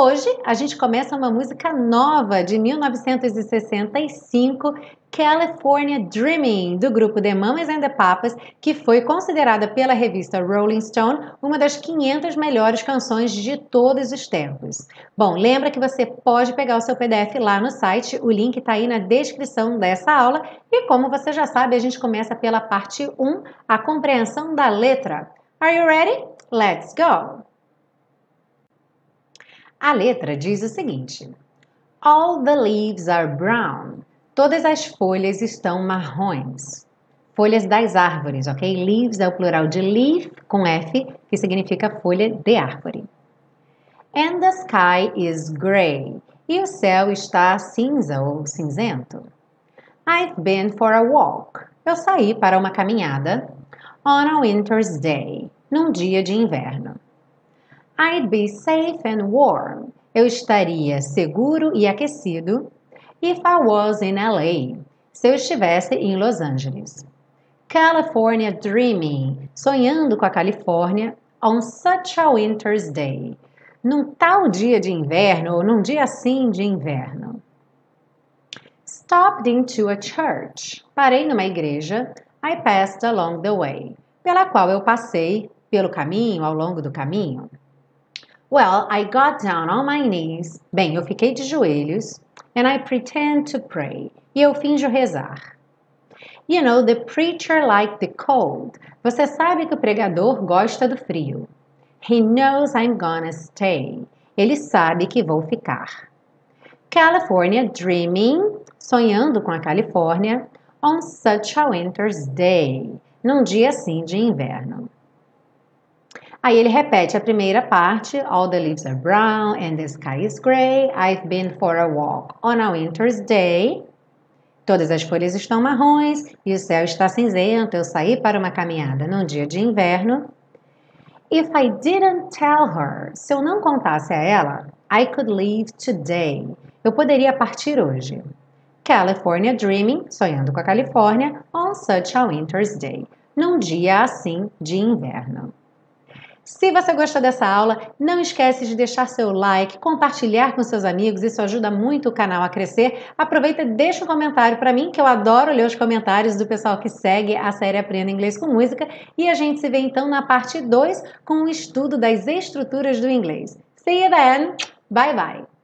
Hoje a gente começa uma música nova de 1965, California Dreaming, do grupo The Mamas and the Papas, que foi considerada pela revista Rolling Stone uma das 500 melhores canções de todos os tempos. Bom, lembra que você pode pegar o seu PDF lá no site, o link está aí na descrição dessa aula. E como você já sabe, a gente começa pela parte 1, a compreensão da letra. Are you ready? Let's go! A letra diz o seguinte: All the leaves are brown. Todas as folhas estão marrons. Folhas das árvores, ok? Leaves é o plural de leaf com F, que significa folha de árvore. And the sky is gray. E o céu está cinza ou cinzento. I've been for a walk. Eu saí para uma caminhada. On a winter's day. Num dia de inverno. I'd be safe and warm. Eu estaria seguro e aquecido. If I was in LA. Se eu estivesse em Los Angeles. California dreaming. Sonhando com a Califórnia on such a winter's day. Num tal dia de inverno ou num dia assim de inverno. Stopped into a church. Parei numa igreja. I passed along the way. Pela qual eu passei pelo caminho, ao longo do caminho. Well, I got down on my knees. Bem, eu fiquei de joelhos. And I pretend to pray. E eu finjo rezar. You know, the preacher liked the cold. Você sabe que o pregador gosta do frio. He knows I'm gonna stay. Ele sabe que vou ficar. California dreaming, sonhando com a Califórnia, on such a winter's day, num dia assim de inverno. Aí ele repete a primeira parte: All the leaves are brown and the sky is gray. I've been for a walk on a winter's day. Todas as folhas estão marrons e o céu está cinzento. Eu saí para uma caminhada num dia de inverno. If I didn't tell her, se eu não contasse a ela, I could leave today. Eu poderia partir hoje. California Dreaming, sonhando com a Califórnia, on such a winter's day, num dia assim de inverno. Se você gostou dessa aula, não esquece de deixar seu like, compartilhar com seus amigos, isso ajuda muito o canal a crescer. Aproveita e deixa um comentário para mim, que eu adoro ler os comentários do pessoal que segue a série Aprenda Inglês com Música. E a gente se vê então na parte 2 com o estudo das estruturas do inglês. See you then! Bye bye!